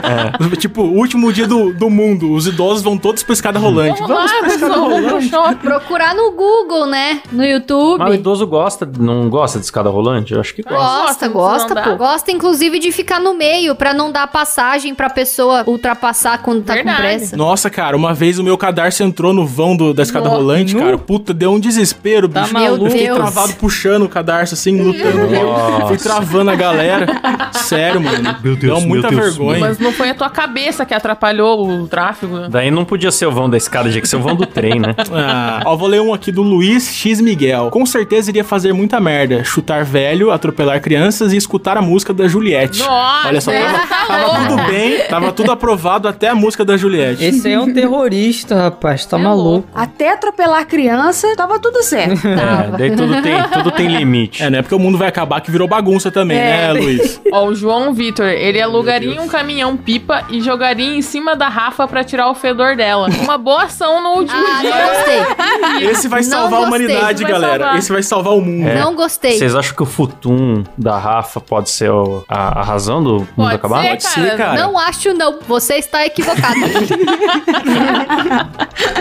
B: Tipo, o último dia do, do mundo. Os idosos vão todos pra escada rolante.
C: Vamos
B: Vamos
C: lá,
B: pra escada rolante.
D: Procurar no Google, né? No YouTube.
A: Mas o idoso gosta, não gosta de escada rolante? Eu acho que gosta.
D: Gosta,
C: Gosta,
D: pô. Gosta, inclusive, de ficar no meio pra não dar passagem pra pessoa ultrapassar quando tá
C: Verdade.
D: com pressa.
B: Nossa, cara, uma vez o meu cadarço entrou no vão do- da escada
C: Nossa,
B: rolante,
F: nu.
B: cara. Puta, deu um desespero,
F: Tá
B: bicho.
F: maluco?
B: Eu fiquei
D: Deus.
B: travado puxando o cadarço, assim, lutando. Fui travando a galera. Sério, mano.
A: Meu Deus,
B: Deu muita
A: meu Deus,
B: vergonha.
C: Mas não foi a tua cabeça que atrapalhou o tráfego.
A: Daí não podia o vão da escada, tinha que ser o vão do trem, né?
B: Ah, ó, vou ler um aqui do Luiz X Miguel. Com certeza iria fazer muita merda. Chutar velho, atropelar crianças e escutar a música da Juliette.
C: Nossa,
B: Olha só,
C: é,
B: tava,
C: tá
B: tava tudo bem, tava tudo aprovado até a música da Juliette.
F: Esse aí é um terrorista, rapaz. Tá
C: É
F: maluco.
E: Até atropelar a criança, tava tudo certo.
A: É, daí tudo tem, tudo tem limite.
B: É, né? Porque o mundo vai acabar que virou bagunça também,
E: É.
B: né, Luiz?
C: Ó, o João Vitor, ele alugaria um caminhão pipa e jogaria em cima da Rafa pra tirar o fedor dela. Uma boa ação no último
D: Ah,
C: dia.
D: não gostei.
B: Esse vai
D: Não
B: salvar a
D: gostei,
B: humanidade,
C: vai
B: galera.
C: salvar.
B: Esse vai salvar o mundo.
D: Não gostei.
A: Vocês acham que o futum da Rafa pode ser o- a, a razão do mundo
C: Pode
A: acabar?
C: ser,
B: Pode ser, cara.
D: Não acho, não. Você está equivocado.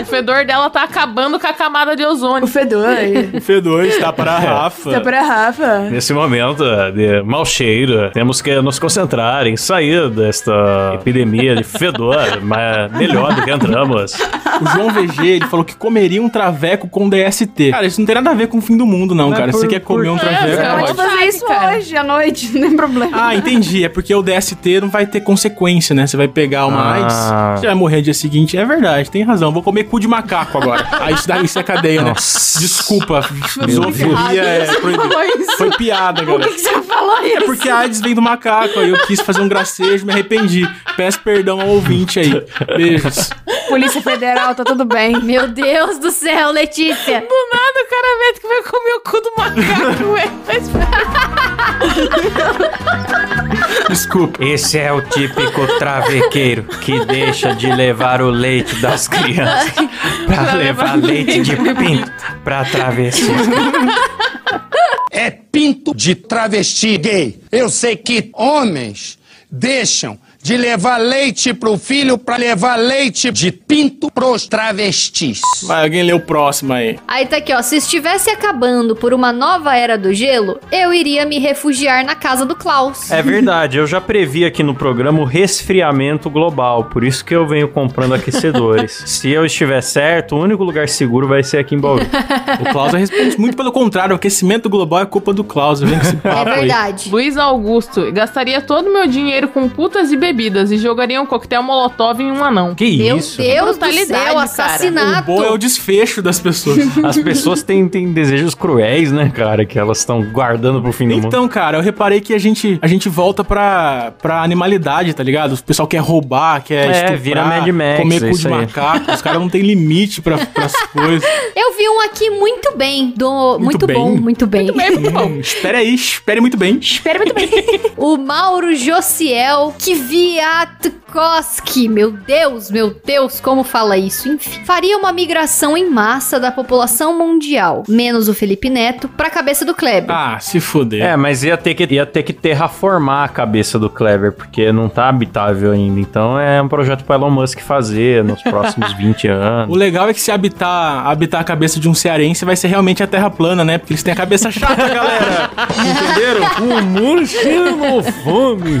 C: O fedor dela tá acabando com a camada de
E: O
C: ozônio.
E: fedor.
B: O Fedor está para a Rafa.
E: Tá pra Rafa.
A: Nesse momento de mau cheiro, temos que nos concentrar em sair desta epidemia de fedor mas melhor do que entramos.
B: O João VG, ele falou que comeria um traveco com DST. Cara, isso não tem nada a ver com o fim do mundo, não,
A: Mas
B: cara. Se
A: por-
B: você quer comer
A: por-
B: um
C: É,
B: traveco,
C: cara,
E: Pode
B: pode.
E: fazer isso
C: cara.
E: hoje, à noite, não tem problema.
B: Ah, entendi. É porque o DST não vai ter consequência, né? Você vai pegar uma
A: Ah.
B: AIDS, você vai morrer no dia seguinte. É verdade, tem razão. Vou comer cu de macaco agora. Aí isso daí isso é cadeia, né?
A: Nossa.
B: Desculpa, zoofilia é? Foi piada,
E: Por
B: galera.
E: que, que você falou isso?
B: É porque a AIDS vem do macaco, aí eu quis fazer um gracejo, me arrependi. Peço perdão ao ouvinte aí. Beijos.
E: Polícia Federal, tá tudo bem.
D: Meu Deus do céu, Letícia.
C: Do nada o cara mete que vai comer o cu do macaco, velho. Mas
B: Desculpa.
A: Esse é o típico travequeiro que deixa de levar o leite das crianças pra levar leite de pinto pra travesti.
K: é pinto de travesti gay. Eu sei que homens deixam de levar leite pro filho pra levar leite de pinto pros travestis.
B: Vai, alguém lê o próximo aí.
D: Aí tá aqui, ó. Se estivesse acabando por uma nova era do gelo, eu iria me refugiar na casa do Klaus.
A: É verdade, eu já previ aqui no programa o resfriamento global, por isso que eu venho comprando aquecedores. Se eu estiver certo, o único lugar seguro vai ser aqui em Bauru.
B: O Klaus responde muito pelo contrário. O aquecimento global é culpa do Klaus. Vem com esse
D: É
B: papo aí.
D: verdade.
C: Luiz Augusto, gastaria todo o meu dinheiro com putas e bebidas e jogaria um coquetel molotov em um anão.
A: Que
D: Meu
A: isso?
D: Deus do céu,
C: cara.
B: O
D: assassinato.
B: bom é o desfecho das pessoas.
A: As pessoas têm, têm desejos cruéis, né, cara? Que elas estão guardando pro fim do mundo.
B: Então, cara, eu reparei que a gente, a gente volta pra, pra animalidade, tá ligado? O pessoal quer roubar, quer
A: É,
B: estuprar,
A: vira Mad Max,
B: comer
A: é
B: cu de
A: aí.
B: macaco. Os caras não tem limite pra, pras coisas.
D: Eu vi um aqui muito bem. Do... Muito,
B: bem?
D: bom, muito bem.
B: Hum, espere aí, espere muito bem.
D: Espera muito bem. o Mauro Josiel Beate Kwiatkowski. Meu Deus, meu Deus, como fala isso? Enfim. Faria uma migração em massa da população mundial, menos o Felipe Neto, pra cabeça do Kleber.
B: Ah, se fuder.
A: É, mas ia ter, que, ia ter que terraformar a cabeça do Clever, porque não tá habitável ainda. Então é um projeto pro Elon Musk fazer nos próximos 20
B: O
A: anos.
B: legal é que se habitar, habitar a cabeça de um cearense vai ser realmente a terra plana, né? Porque eles têm a cabeça chata, galera. Entenderam?
A: O mundo fome.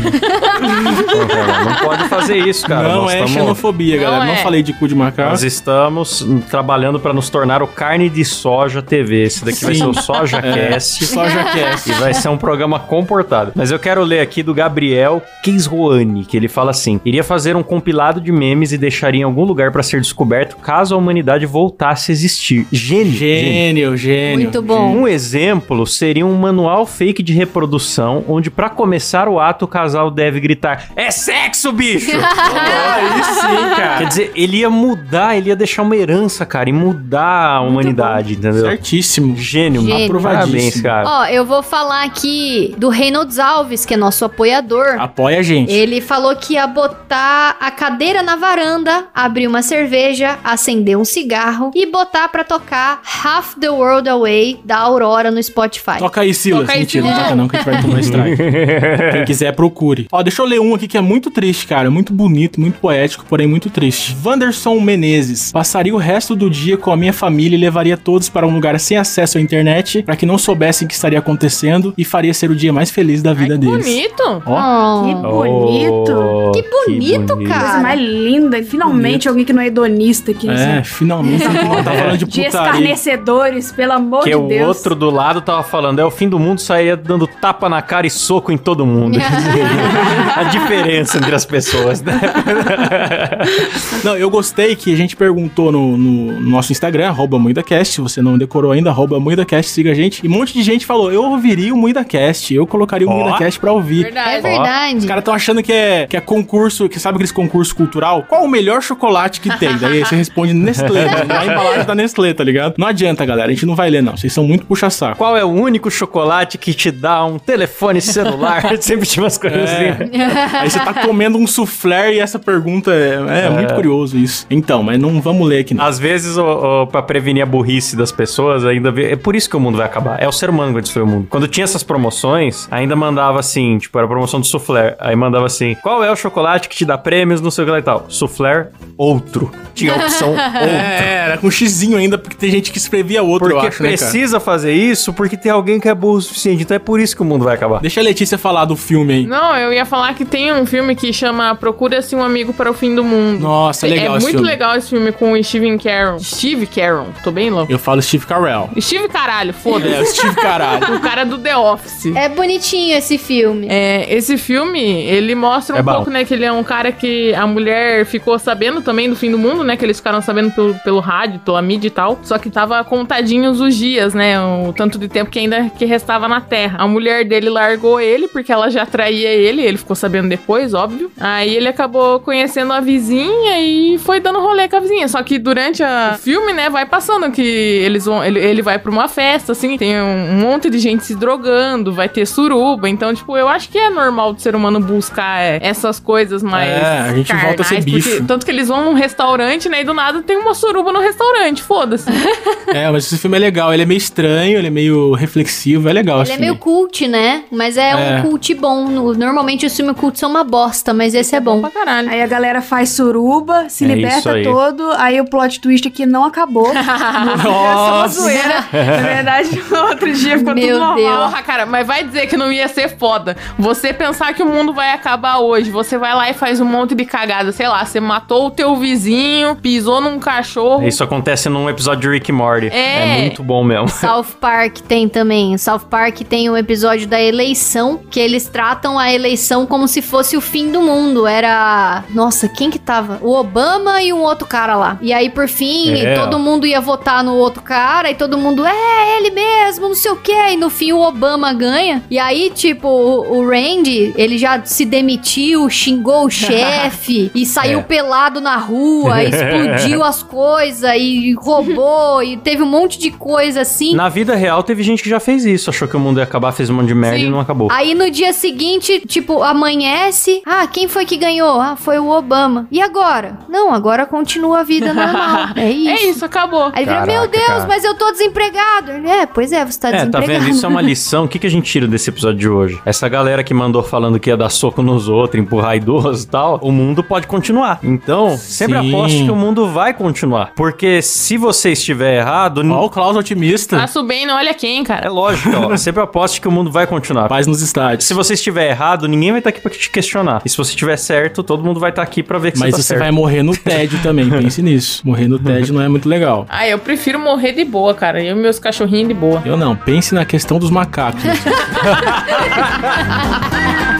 A: não pode fazer isso, cara.
B: não
A: Nós
B: é
A: tamo-
B: xenofobia,
C: Não
B: galera. Não
C: é.
B: falei de cu de macaco.
A: Nós estamos trabalhando pra nos tornar o Carne de Soja TV. Esse daqui vai
B: Sim.
A: ser o SojaCast.
B: Só já quer.
A: E vai ser um programa comportado. Mas eu quero ler aqui do Gabriel Kisroani, que ele fala assim: iria fazer um compilado de memes e deixaria em algum lugar pra ser descoberto caso a humanidade voltasse a existir. Gênio.
B: Gênio, gênio.
D: Muito bom.
A: Um exemplo seria um manual fake de reprodução, onde pra começar o ato o casal deve gritar: É sexo, bicho!
B: Aí sim, cara.
A: Quer dizer, ele ia mudar, ele ia deixar uma herança, cara, e mudar a humanidade, entendeu?
B: Certíssimo.
A: Gênio,
D: Gênio.
A: parabéns, cara.
D: Ó, eu vou falar aqui do Reynolds Alves, que é nosso apoiador.
B: Apoia a gente.
D: Ele falou que ia botar a cadeira na varanda, abrir uma cerveja, acender um cigarro e botar pra tocar Half the World Away da Aurora no Spotify.
B: Toca aí, Silas.
C: Toca aí,
B: Mentira,
C: Silas.
B: não toca não, que a gente vai tomar strike. Quem quiser, procure. Ó, deixa eu ler um aqui que é muito triste, cara. Muito bonito, muito poético, porém muito triste. Wanderson Menezes. Passaria o resto do dia com a minha família e levaria todos para um lugar sem acesso à internet para que não soubessem o que estaria acontecendo e faria ser o dia mais feliz da vida
C: Ai,
B: deles.
C: bonito.
B: Ó,
E: Que bonito.
A: Oh,
D: Que bonito, cara.
E: Coisa mais linda. E finalmente alguém que não é hedonista aqui.
B: é,
E: nesse-
B: finalmente tá falando de
E: De
B: putaria.
E: escarnecedores, pelo amor
A: Que
E: de
A: o
E: Deus.
A: outro do lado tava falando, é o fim do mundo, sairia dando tapa na cara e soco em todo mundo. a diferença entre as pessoas, né?
B: Não, eu gostei que a gente perguntou no, no nosso Instagram, arroba MuidaCast, se você não decorou ainda, arroba MuidaCast, siga a gente. E um monte de gente falou, eu ouviria o MuidaCast, eu colocaria o
A: Ó.
B: MuidaCast pra ouvir.
C: Verdade.
D: É verdade.
B: Os caras estão achando que é, que é concurso, que sabe aqueles concurso cultural? Qual o melhor chocolate que tem? Daí você responde Nestlé, né? na embalagem da Nestlé, tá ligado? Não adianta, galera, a gente não vai ler, não. Vocês são muito puxa-saco.
A: Qual é o único chocolate que te dá um telefone celular? Sempre tinha umas coisas
B: É.
A: assim.
B: Aí você tá comendo um soufflé e essa pergunta é, é muito curioso isso. Então, mas não vamos ler aqui não.
A: Às vezes, ô, pra prevenir a burrice das pessoas, ainda vê- é por isso que o mundo vai acabar. É o ser humano que vai destruir o mundo. Quando tinha essas promoções, ainda mandava assim, tipo, era a promoção do soufflé. Aí mandava assim: qual é o chocolate que te dá prêmios, não sei o que lá e tal? Soufflé, outro. Tinha a opção outro.
B: É, era com xizinho ainda, porque tem gente que escrevia outro, eu
A: Porque
B: acho, né, cara?
A: precisa fazer isso porque tem alguém que é burro o suficiente. Então é por isso que o mundo vai acabar.
B: Deixa a Letícia falar do filme aí.
C: Não, eu ia falar que tem um filme que chama Procura-se um Amigo para o Fim do Mundo.
B: Nossa, é legal
C: É
B: esse
C: muito
B: filme.
C: legal esse filme com o Steven Caron. Steve Caron, tô bem louco.
B: Eu falo Steve Carell.
C: Steve Caralho, foda-se.
B: É, o Steve Caralho.
C: o cara do The Office.
D: É bonitinho esse filme.
C: É, esse filme, ele mostra um
A: É
C: pouco, né, que ele é um cara que a mulher ficou sabendo também do fim do mundo, né, que eles ficaram sabendo pelo, pelo rádio, pela mídia e tal, só que tava contadinhos os dias, né, o tanto de tempo que ainda que restava na Terra. A mulher dele largou ele, porque ela já traía ele, ele ficou sabendo depois, óbvio. Aí ele acabou conhecendo a vizinha e foi dando rolê com a vizinha, só que durante a- o filme, né, vai passando que eles vão, ele, ele vai pra uma festa, assim, tem um, monte de gente se drogando, vai ter suruba, então, tipo, eu acho que é normal do ser humano buscar é, essas coisas mais
B: É, a gente volta a ser
C: carnais,
B: bicho.
C: porque- tanto que eles vão num restaurante, né, e do nada tem uma suruba no restaurante, foda-se.
B: É, mas esse filme é legal. Ele é meio estranho, ele é meio reflexivo, é legal
D: Ele é meio cult, né? Mas é,
B: É.
D: um cult bom. No- Normalmente os filmes cult são uma bosta, mas esse é bom.
C: pra caralho.
E: Aí a galera faz suruba, se
A: É
E: liberta
A: aí.
E: todo, aí o plot twist aqui não acabou. É só uma
B: Nossa.
E: zoeira. Na verdade, no outro dia ficou
D: Meu
E: tudo normal.
D: Deus.
C: Porra, cara, mas vai dizer que não ia ser foda. Você pensar que o mundo vai acabar hoje, você vai lá e faz um monte de cagada, sei lá, você matou o teu vizinho, pisou num cachorro.
A: Isso acontece num episódio de Rick Morty.
C: É.
A: É muito bom mesmo.
D: South Park tem também. South Park tem um episódio da eleição, que eles tratam a eleição como se fosse o fim do mundo. Era. Nossa, quem que tava? O Obama e um outro cara lá. E aí, por fim,
A: É.
D: todo mundo ia votar no outro cara, e todo mundo, é, ele mesmo, não sei o quê. E no fim, o Obama ganha. E aí, tipo, o, Randy, ele já se demitiu, xingou o chefe, e saiu
A: É.
D: pelado na rua, explodiu as coisas, e roubou, e teve um monte de coisa assim.
A: Na vida real, teve gente que já fez isso. Achou que o mundo ia acabar, fez um monte de merda
C: Sim.
A: e não acabou.
D: Aí no dia seguinte, tipo, amanhece. Ah, quem foi que ganhou? Ah, foi o Obama. E agora? Não, agora continua a vida normal. É isso.
C: É isso, acabou.
D: Aí vira,
A: Caraca,
D: meu Deus,
A: cara.
D: mas eu tô desempregado. Ele, É, pois é, você tá
A: É, tá
D: desempregado.
A: vendo? Isso é uma lição. O que, que a gente tira desse episódio de hoje? Essa galera que mandou falando que ia dar soco nos outros, empurrar idoso e tal, o mundo pode continuar. Então, sempre
B: Sim.
A: aposte que o mundo vai continuar. Porque se você estiver errado,
B: Ó, o Klaus otimista.
C: Bem, não olha quem,
A: é
C: cara.
A: lógico, ó, sempre aposte que o mundo vai continuar.
B: Paz nos estádios.
A: Se você estiver errado, ninguém vai estar aqui pra te questionar. E se você estiver certo, todo mundo vai estar aqui pra ver que
B: Mas
A: você tá
B: você
A: certo.
B: vai morrer no tédio também, pense nisso. Morrer no tédio não é muito legal.
C: Ah, eu prefiro morrer de boa, cara. Eu e meus cachorrinhos de boa.
B: Eu não, pense na questão dos macacos.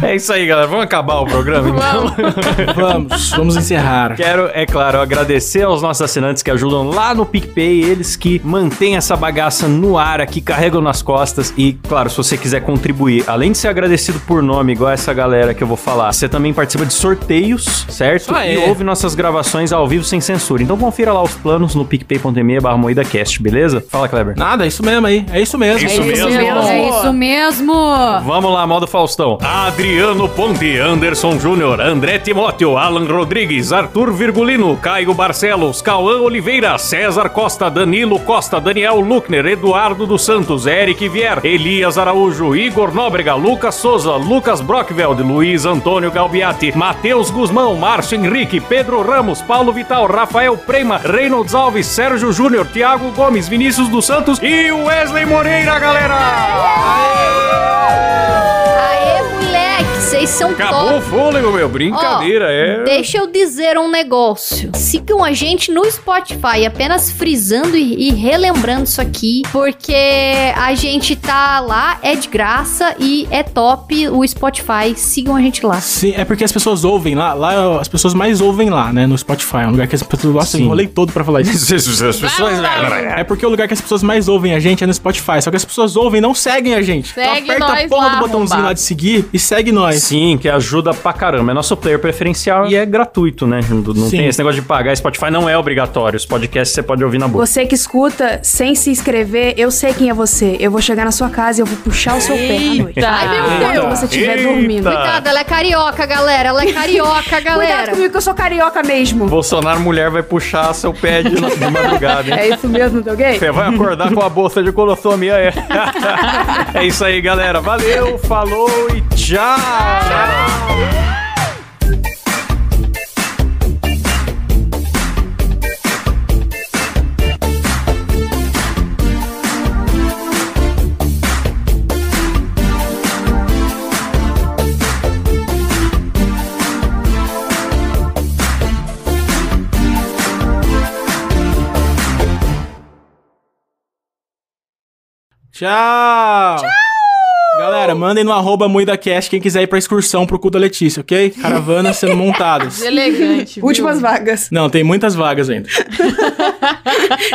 A: É isso aí, galera. Vamos acabar o programa, então?
B: Vamos, vamos encerrar.
A: Quero, é claro, agradecer aos nossos assinantes que ajudam lá no PicPay, eles que mantêm essa bagaça no ar aqui, carregam nas costas. E, claro, se você quiser contribuir, além de ser agradecido por nome, igual essa galera que eu vou falar, você também participa de sorteios, certo?
B: Ah,
A: e
B: é.
A: ouve nossas gravações ao vivo sem censura. Então confira lá os planos no picpay.me barra moídacast, beleza? Fala, Kleber.
B: Nada, é isso mesmo aí. É isso mesmo.
A: Isso mesmo.
D: É isso mesmo.
A: Vamos lá, modo Faustão. Adriano Ponte, Anderson Júnior, André Timóteo, Alan Rodrigues, Arthur Virgulino, Caio Barcelos, Cauã Oliveira, César Costa, Danilo Costa, Daniel Luckner, Eduardo dos Santos, Eric Vier, Elias Araújo, Igor Nóbrega, Lucas Souza, Lucas Brockveld, Luiz Antônio Galbiati, Matheus Guzmão, Márcio Henrique, Pedro Ramos, Paulo Vital, Rafael Prema, Reynolds Alves, Sérgio Júnior, Thiago Gomes, Vinícius dos Santos e Wesley Moreira, galera!
D: Aê, vocês são
A: Acabou o
D: top.
A: fôlego, meu. Brincadeira,
D: Ó,
A: é.
D: Deixa eu dizer um negócio. Sigam a gente no Spotify, apenas frisando e, e relembrando isso aqui, porque a gente tá lá, é de graça e é top o Spotify. Sigam a gente lá.
B: Sim, é porque as pessoas ouvem lá, lá as pessoas mais ouvem lá, né, no Spotify, é um lugar que as pessoas gostam, eu enrolei todo pra falar isso.
A: As pessoas.
B: É porque o lugar que as pessoas mais ouvem a gente é no Spotify, só que as pessoas ouvem e não seguem a gente.
C: Segue
B: então aperta a porra
C: lá,
B: do botãozinho
C: arrombado.
B: lá de seguir e segue nós.
A: Sim, que ajuda pra caramba. É nosso player preferencial e é gratuito, né? Não, não tem esse negócio de pagar. Spotify não é obrigatório. Os podcasts você pode ouvir na boa.
E: Você que escuta sem se inscrever, eu sei quem é você. Eu vou chegar na sua casa e eu vou puxar o seu pé à noite.
D: Ai, meu
E: Quando
D: Deus.
E: você estiver dormindo.
D: Cuidado, ela é carioca, galera. Ela é carioca,
E: Cuidado
D: galera.
E: comigo que eu sou carioca mesmo.
A: Bolsonaro mulher vai puxar seu pé de, de madrugada, hein?
E: É isso mesmo, deu gay?
A: Você vai acordar com a bolsa de colossomia, é. é isso aí, galera. Valeu, falou e tchau.
B: Tchau! Galera, mandem no arroba MuidaCast quem quiser ir pra excursão pro cu da Letícia, ok? Caravanas sendo montadas.
C: Elegante. viu?
E: Últimas vagas.
B: Não, tem muitas vagas ainda.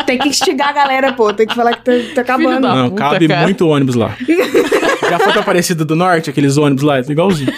E: Tem que instigar a galera, pô. Tem que falar que tá, tá acabando.
B: Não,
C: puta,
B: cabe
C: cara.
B: muito ônibus lá. Já foi pra Aparecida do Norte, aqueles ônibus lá? Igualzinho.